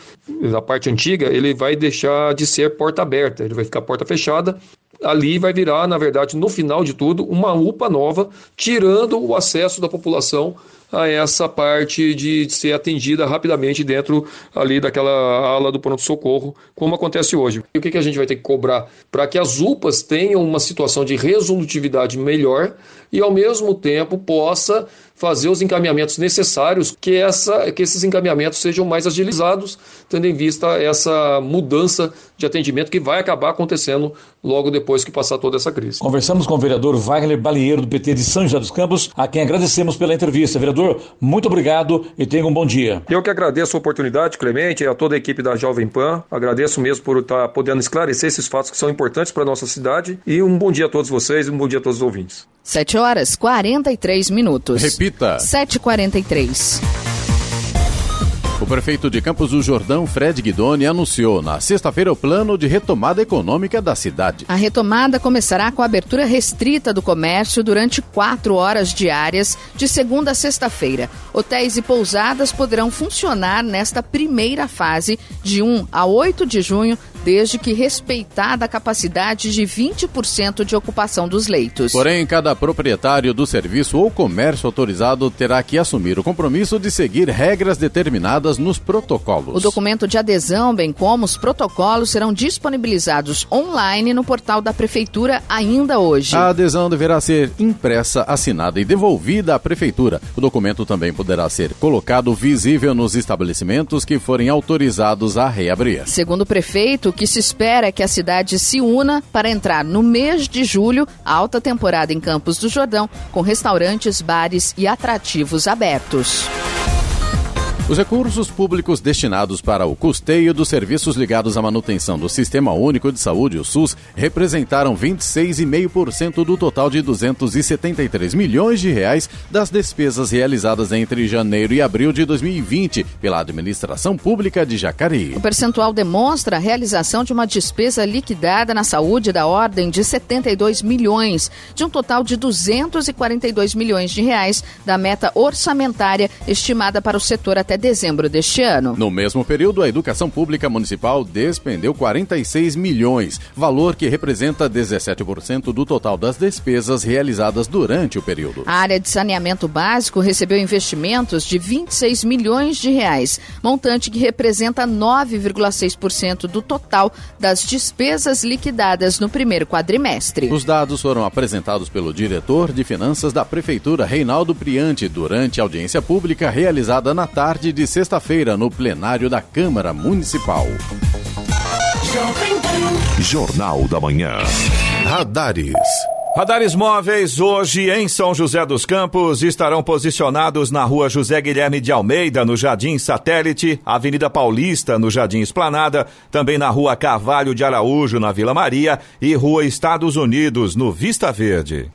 S9: da parte antiga, ele vai deixar de ser porta aberta, ele vai ficar porta fechada ali vai virar, na verdade, no final de tudo, uma UPA nova, tirando o acesso da população a essa parte de ser atendida rapidamente dentro ali daquela ala do pronto-socorro, como acontece hoje. E o que, que a gente vai ter que cobrar? Para que as UPAs tenham uma situação de resolutividade melhor e, ao mesmo tempo, possa fazer os encaminhamentos necessários, que, essa, que esses encaminhamentos sejam mais agilizados, tendo em vista essa mudança de atendimento que vai acabar acontecendo logo depois que passar toda essa crise.
S8: Conversamos com o vereador Wagner Balieiro, do PT de São José dos Campos, a quem agradecemos pela entrevista. Vereador, muito obrigado e tenha um bom dia.
S9: Eu que agradeço a oportunidade, Clemente, e a toda a equipe da Jovem Pan. Agradeço mesmo por estar podendo esclarecer esses fatos que são importantes para a nossa cidade. E um bom dia a todos vocês e um bom dia a todos os ouvintes.
S3: 7 horas 43 minutos.
S2: Repita.
S3: 7h43.
S2: O prefeito de Campos do Jordão, Fred Guidoni, anunciou na sexta-feira o plano de retomada econômica da cidade.
S3: A retomada começará com a abertura restrita do comércio durante quatro horas diárias, de segunda a sexta-feira. Hotéis e pousadas poderão funcionar nesta primeira fase, de 1 a 8 de junho, desde que respeitada a capacidade de 20% de ocupação dos leitos.
S2: Porém, cada proprietário do serviço ou comércio autorizado terá que assumir o compromisso de seguir regras determinadas nos protocolos.
S3: O documento de adesão, bem como os protocolos, serão disponibilizados online no portal da Prefeitura ainda hoje.
S2: A adesão deverá ser impressa, assinada e devolvida à Prefeitura. O documento também poderá ser colocado visível nos estabelecimentos que forem autorizados a reabrir.
S3: Segundo o prefeito, o que se espera é que a cidade se una para entrar no mês de julho, alta temporada em Campos do Jordão, com restaurantes, bares e atrativos abertos.
S2: Os recursos públicos destinados para o custeio dos serviços ligados à manutenção do Sistema Único de Saúde, o SUS, representaram 26,5% do total de 273 milhões de reais das despesas realizadas entre janeiro e abril de 2020 pela administração pública de Jacareí.
S3: O percentual demonstra a realização de uma despesa liquidada na saúde da ordem de 72 milhões, de um total de 242 milhões de reais da meta orçamentária estimada para o setor até dezembro deste ano.
S2: No mesmo período, a educação pública municipal despendeu 46 milhões, valor que representa 17% do total das despesas realizadas durante o período.
S3: A área de saneamento básico recebeu investimentos de 26 milhões de reais, montante que representa 9,6% do total das despesas liquidadas no primeiro quadrimestre.
S2: Os dados foram apresentados pelo diretor de finanças da prefeitura, Reinaldo Priante, durante a audiência pública realizada na tarde de sexta-feira no plenário da Câmara Municipal.
S1: Jornal da Manhã.
S2: Radares.
S4: Radares móveis hoje em São José dos Campos estarão posicionados na rua José Guilherme de Almeida, no Jardim Satélite, Avenida Paulista, no Jardim Esplanada, também na rua Carvalho de Araújo, na Vila Maria e rua Estados Unidos, no Vista Verde.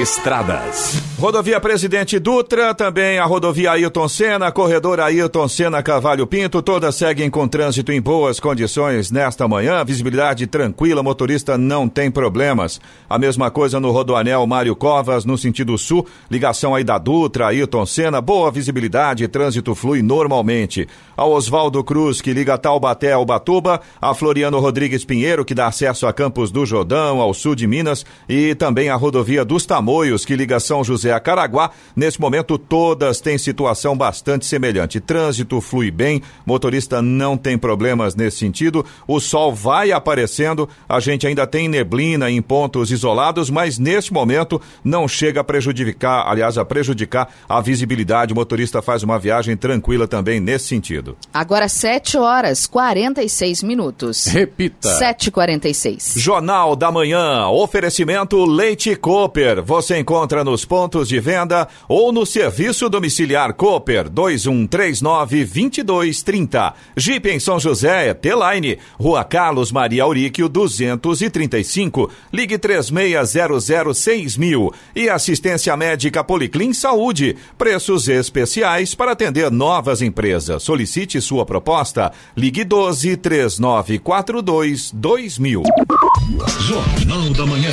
S4: Estradas. Rodovia Presidente Dutra, também a rodovia Ailton Senna, corredor Ailton Senna Cavalho Pinto, todas seguem com trânsito em boas condições nesta manhã. Visibilidade tranquila, motorista não tem problemas. A mesma coisa no Rodoanel Mário Covas, no sentido sul, ligação aí da Dutra, Ailton Senna, boa visibilidade, trânsito flui normalmente. A Oswaldo Cruz, que liga Taubaté ao Batuba, a Floriano Rodrigues Pinheiro, que dá acesso a Campos do Jordão, ao sul de Minas, e também a rodovia dos Tamoios, que liga São José a Caraguá. Nesse momento, todas têm situação bastante semelhante. Trânsito flui bem, motorista não tem problemas nesse sentido. O sol vai aparecendo, a gente ainda tem neblina em pontos isolados, mas neste momento não chega a prejudicar, aliás, a prejudicar a visibilidade. O motorista faz uma viagem tranquila também nesse sentido.
S3: Agora 7 horas 46 minutos.
S2: Repita.
S3: 7h46.
S4: Jornal da Manhã, oferecimento Leite Cooper. Você encontra nos pontos de venda ou no serviço domiciliar Cooper 2139-2230. Jeep em São José, T-Line, Rua Carlos Maria Auríquio 235. Ligue 36006000. E assistência médica Policlin Saúde. Preços especiais para atender novas empresas. Solicite sua proposta. Ligue 12 3942 2000.
S1: Jornal da Manhã.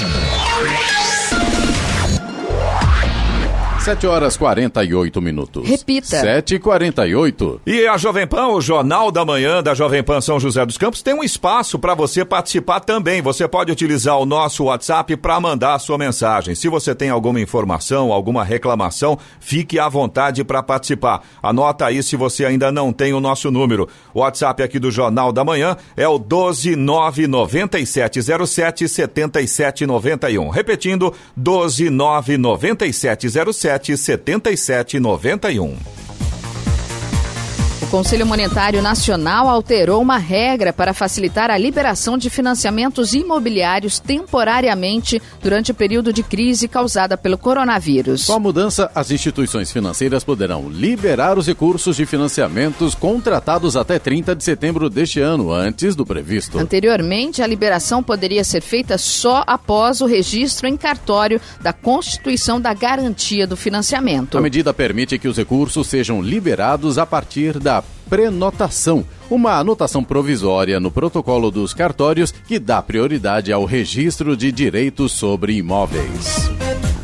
S2: 7 horas 48 minutos.
S3: Repita.
S2: 7 e 48
S4: E a Jovem Pan, o Jornal da Manhã da Jovem Pan São José dos Campos, tem um espaço para você participar também. Você pode utilizar o nosso WhatsApp para mandar a sua mensagem. Se você tem alguma informação, alguma reclamação, fique à vontade para participar. Anota aí se você ainda não tem o nosso número. O WhatsApp aqui do Jornal da Manhã é o 1299707 7791. Repetindo, 1299707 7791.
S3: O Conselho Monetário Nacional alterou uma regra para facilitar a liberação de financiamentos imobiliários temporariamente durante o período de crise causada pelo coronavírus.
S2: Com a mudança, as instituições financeiras poderão liberar os recursos de financiamentos contratados até 30 de setembro deste ano, antes do previsto.
S3: Anteriormente, a liberação poderia ser feita só após o registro em cartório da constituição da garantia do financiamento.
S2: A medida permite que os recursos sejam liberados a partir da prenotação, uma anotação provisória no protocolo dos cartórios que dá prioridade ao registro de direitos sobre imóveis.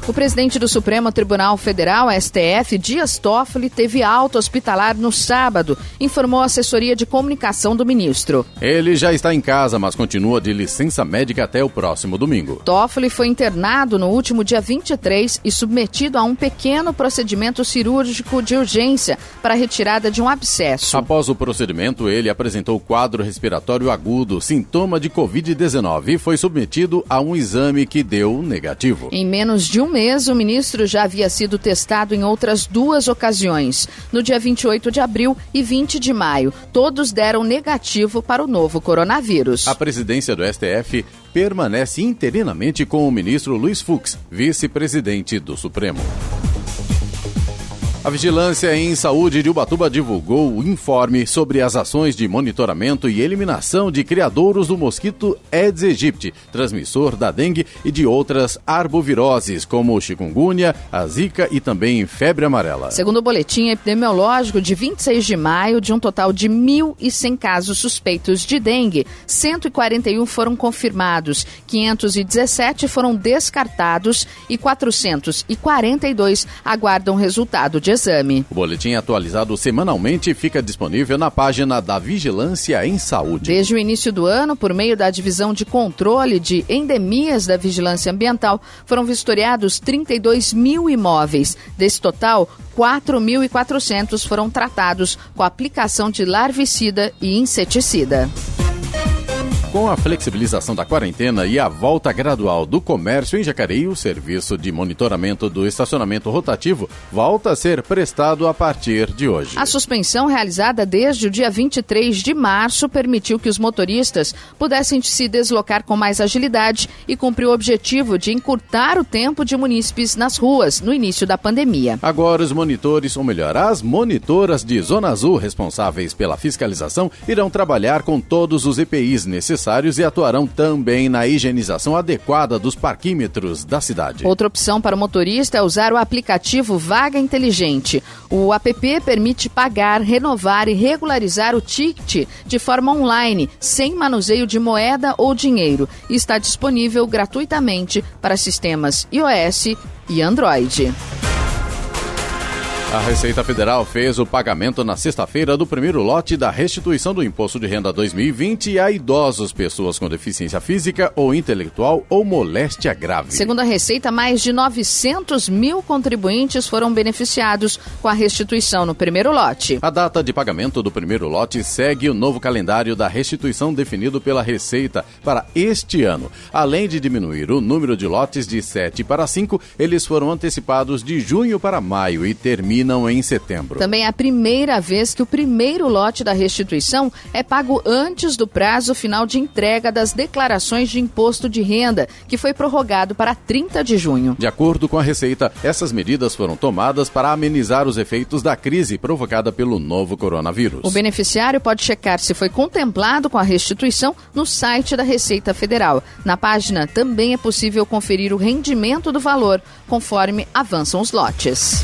S3: O presidente do Supremo Tribunal Federal, STF, Dias Toffoli, teve alta hospitalar no sábado, informou a assessoria de comunicação do ministro.
S2: Ele já está em casa, mas continua de licença médica até o próximo domingo.
S3: Toffoli foi internado no último dia 23 e submetido a um pequeno procedimento cirúrgico de urgência para retirada de um abscesso.
S2: Após o procedimento, ele apresentou quadro respiratório agudo, sintoma de Covid-19 e foi submetido a um exame que deu negativo.
S3: Em menos de um mês, o ministro já havia sido testado em outras duas ocasiões, no dia 28 de abril e 20 de maio. Todos deram negativo para o novo coronavírus.
S2: A presidência do STF permanece interinamente com o ministro Luiz Fux, vice-presidente do Supremo. A Vigilância em Saúde de Ubatuba divulgou o informe sobre as ações de monitoramento e eliminação de criadouros do mosquito Aedes aegypti, transmissor da dengue e de outras arboviroses, como chikungunya, a zika e também febre amarela.
S3: Segundo o boletim epidemiológico de 26 de maio, de um total de 1.100 casos suspeitos de dengue, 141 foram confirmados, 517 foram descartados e 442 aguardam resultado de exame.
S2: O boletim atualizado semanalmente fica disponível na página da Vigilância em Saúde.
S3: Desde o início do ano, por meio da Divisão de Controle de Endemias da Vigilância Ambiental, foram vistoriados 32 mil imóveis. Desse total, 4.400 foram tratados com aplicação de larvicida e inseticida.
S2: Com a flexibilização da quarentena e a volta gradual do comércio em Jacareí, o serviço de monitoramento do estacionamento rotativo volta a ser prestado a partir de hoje.
S3: A suspensão realizada desde o dia 23 de março permitiu que os motoristas pudessem se deslocar com mais agilidade e cumpriu o objetivo de encurtar o tempo de munícipes nas ruas no início da pandemia.
S2: Agora, os monitores, ou melhor, as monitoras de Zona Azul responsáveis pela fiscalização, irão trabalhar com todos os EPIs necessários necessários e atuarão também na higienização adequada dos parquímetros da cidade.
S3: Outra opção para o motorista é usar o aplicativo Vaga Inteligente. O app permite pagar, renovar e regularizar o ticket de forma online, sem manuseio de moeda ou dinheiro, e está disponível gratuitamente para sistemas iOS e Android.
S2: A Receita Federal fez o pagamento na sexta-feira do primeiro lote da restituição do Imposto de Renda 2020 a idosos, pessoas com deficiência física ou intelectual ou moléstia grave.
S3: Segundo a Receita, mais de 900 mil contribuintes foram beneficiados com a restituição no primeiro lote.
S2: A data de pagamento do primeiro lote segue o novo calendário da restituição definido pela Receita para este ano. Além de diminuir o número de lotes de 7 para 5, eles foram antecipados de junho para maio e terminam terminam em setembro.
S3: Também é a primeira vez que o primeiro lote da restituição é pago antes do prazo final de entrega das declarações de imposto de renda, que foi prorrogado para 30 de junho.
S2: De acordo com a Receita, essas medidas foram tomadas para amenizar os efeitos da crise provocada pelo novo coronavírus.
S3: O beneficiário pode checar se foi contemplado com a restituição no site da Receita Federal. Na página também é possível conferir o rendimento do valor, conforme avançam os lotes.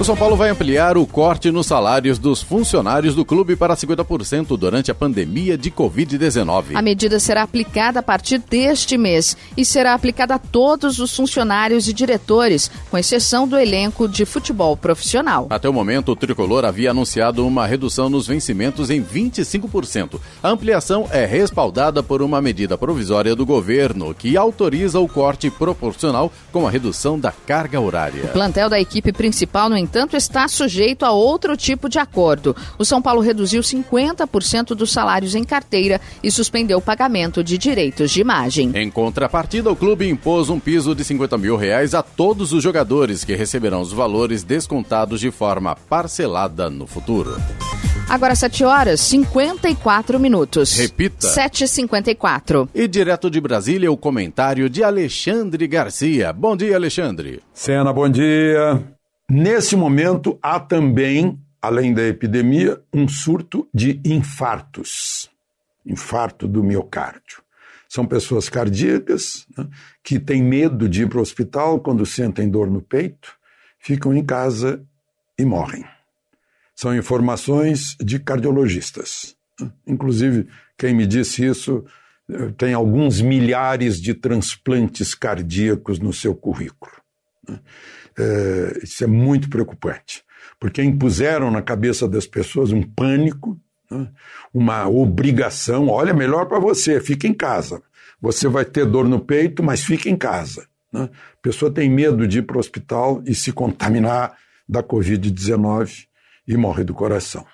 S2: O São Paulo vai ampliar o corte nos salários dos funcionários do clube para 50% durante a pandemia de Covid-19.
S3: A medida será aplicada a partir deste mês e será aplicada a todos os funcionários e diretores, com exceção do elenco de futebol profissional.
S2: Até o momento, o tricolor havia anunciado uma redução nos vencimentos em 25%. A ampliação é respaldada por uma medida provisória do governo que autoriza o corte proporcional com a redução da carga horária. O
S3: plantel da equipe principal, no entanto, está sujeito a outro tipo de acordo. O São Paulo reduziu 50% dos salários em carteira e suspendeu o pagamento de direitos de imagem.
S2: Em contrapartida, o clube impôs um piso de 50 mil reais a todos os jogadores que receberão os valores descontados de forma parcelada no futuro.
S3: Agora 7 horas 54 minutos.
S2: Repita.
S3: 7h54.
S2: E direto de Brasília, o comentário de Alexandre Garcia. Bom dia, Alexandre.
S5: Sena, bom dia. Nesse momento, há também, além da epidemia, um surto de infartos infarto do miocárdio. São pessoas cardíacas né, que têm medo de ir para o hospital quando sentem dor no peito, ficam em casa e morrem. São informações de cardiologistas. Né. Inclusive, quem me disse isso eh, tem alguns milhares de transplantes cardíacos no seu currículo. É, isso é muito preocupante, porque impuseram na cabeça das pessoas um pânico, né, uma obrigação. Olha, melhor para você, fica em casa. Você vai ter dor no peito, mas fica em casa. Né? A pessoa tem medo de ir para o hospital e se contaminar da Covid-19 e morre do coração.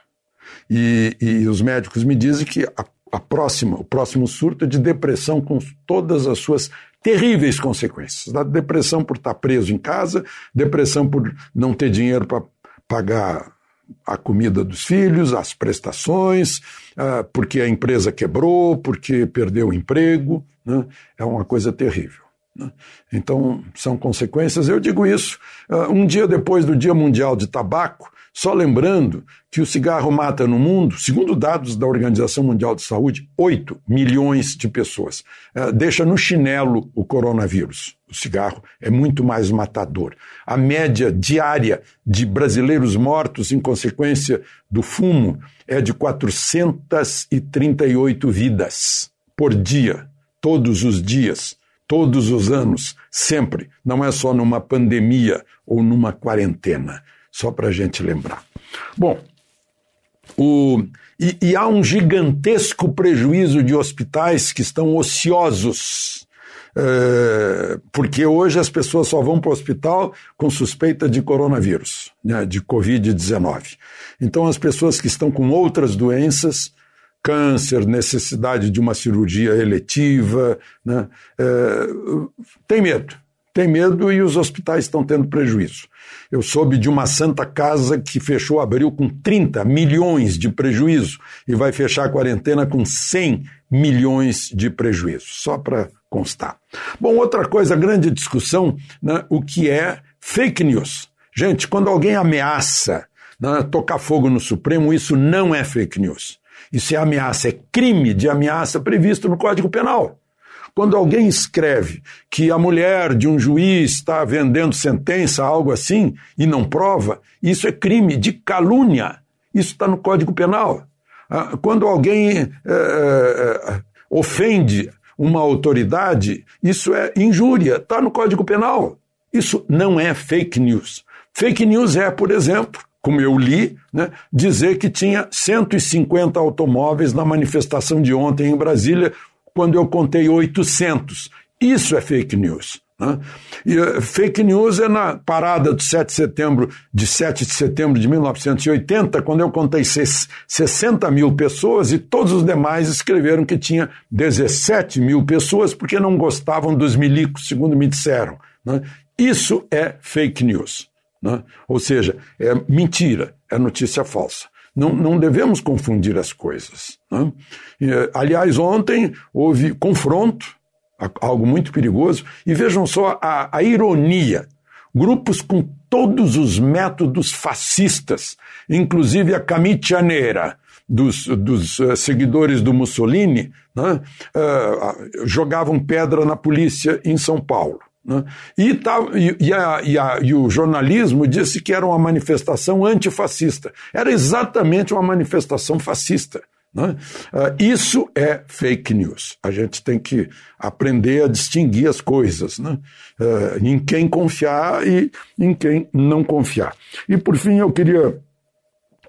S5: E, e, os médicos me dizem que a, a próxima, o próximo surto é de depressão com todas as suas terríveis consequências. Da depressão por estar preso em casa, depressão por não ter dinheiro para pagar a comida dos filhos, as prestações, uh, porque a empresa quebrou, porque perdeu o emprego. Né? É uma coisa terrível. Né? Então, são consequências. Eu digo isso uh, um dia depois do Dia Mundial de Tabaco, só lembrando que o cigarro mata no mundo, segundo dados da Organização Mundial de Saúde, 8 milhões de pessoas. Uh, deixa no chinelo o coronavírus. O cigarro é muito mais matador. A média diária de brasileiros mortos em consequência do fumo é de 438 vidas por dia, todos os dias todos os anos, sempre. Não é só numa pandemia ou numa quarentena. Só para a gente lembrar. Bom, o, e, e, há um gigantesco prejuízo de hospitais que estão ociosos. É, porque hoje as pessoas só vão para o hospital com suspeita de coronavírus, né, de Covid-19. Então, as pessoas que estão com outras doenças câncer, necessidade de uma cirurgia eletiva, né? é, tem medo. Tem medo e os hospitais estão tendo prejuízo. Eu soube de uma santa casa que fechou abril com 30 milhões de prejuízo e vai fechar a quarentena com 100 milhões de prejuízo, só para constar. Bom, outra coisa, grande discussão, né, o que é fake news. Gente, quando alguém ameaça né, tocar fogo no Supremo, isso não é fake news. Isso é ameaça, é crime de ameaça previsto no Código Penal. Quando alguém escreve que a mulher de um juiz está vendendo sentença, algo assim, e não prova, isso é crime de calúnia. Isso está no Código Penal. Ah, quando alguém é, ofende uma autoridade, isso é injúria, está no Código Penal. Isso não é fake news. Fake news é, por exemplo, como eu li, né, dizer que tinha 150 automóveis na manifestação de ontem em Brasília, quando eu contei 800. Isso é fake news. Né? E, uh, fake news é na parada do 7 de setembro, de 7 de setembro de 1980, quando eu contei 60 mil pessoas e todos os demais escreveram que tinha 17 mil pessoas porque não gostavam dos milicos, segundo me disseram. Né? Isso é fake news. Né? Ou seja, é mentira, é notícia falsa. Não, não devemos confundir as coisas. Né? E, aliás, ontem houve confronto, algo muito perigoso, e vejam só a, a ironia. Grupos com todos os métodos fascistas, inclusive a camitianeira, dos, dos uh, seguidores do Mussolini, né, uh, jogavam pedra na polícia em São Paulo. Né? E, tá, e, e, a, e, a, e, o jornalismo disse que era uma manifestação antifascista. Era exatamente uma manifestação fascista. Né? Uh, isso é fake news. A gente tem que aprender a distinguir as coisas, né? uh, em quem confiar e em quem não confiar. E por fim, eu queria,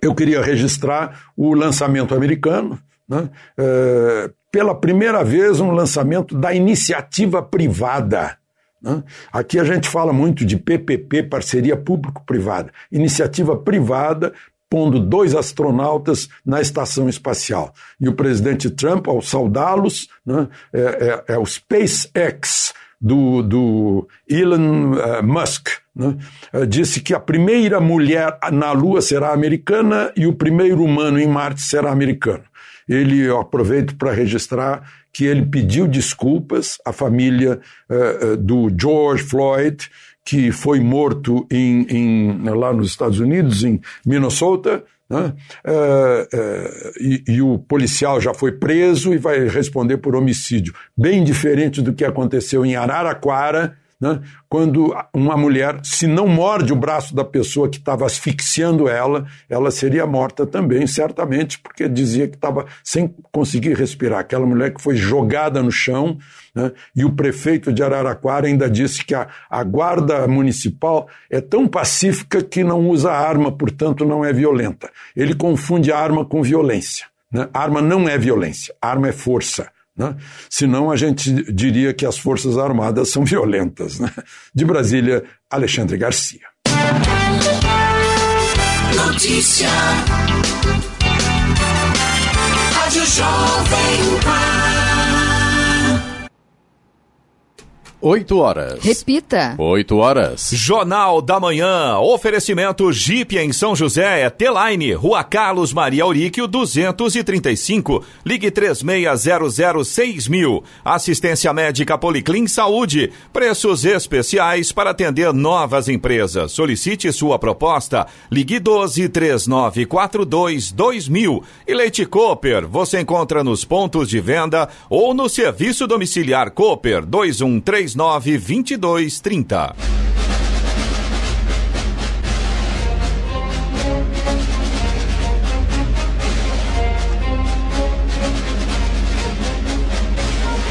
S5: eu queria registrar o lançamento americano. Né? Uh, pela primeira vez, um lançamento da iniciativa privada né? Aqui a gente fala muito de PPP, parceria público-privada, iniciativa privada pondo dois astronautas na estação espacial. E o presidente Trump, ao saudá-los, né, é, é, é, o SpaceX do, do Elon uh, Musk. Né, uh, disse que a primeira mulher na Lua será americana e o primeiro humano em Marte será americano. Ele, eu aproveito para registrar que ele pediu desculpas à família uh, do George Floyd, que foi morto em, em, lá nos Estados Unidos, em Minnesota, né? Uh, uh, e, e, o policial já foi preso e vai responder por homicídio. Bem diferente do que aconteceu em Araraquara, né? quando uma mulher, se não morde o braço da pessoa que estava asfixiando ela, ela seria morta também, certamente, porque dizia que estava sem conseguir respirar. Aquela mulher que foi jogada no chão, né? e o prefeito de Araraquara ainda disse que a, a guarda municipal é tão pacífica que não usa arma, portanto não é violenta. Ele confunde arma com violência. Né? Arma não é violência, arma é força. Né? Senão a gente diria que as Forças Armadas são violentas. Né? De Brasília, Alexandre Garcia. Notícia.
S1: Rádio Jovem Pan.
S2: 8 horas.
S3: Repita.
S2: 8 horas.
S4: Jornal da Manhã. Oferecimento Jeep em São José, é T-Line, Rua Carlos Maria Auríquio, 235. Ligue 36006000. Assistência médica Policlin Saúde. Preços especiais para atender novas empresas. Solicite sua proposta. Ligue 12 3942 2000. E Leite Cooper, você encontra nos pontos de venda ou no serviço domiciliar Cooper 2139 2230.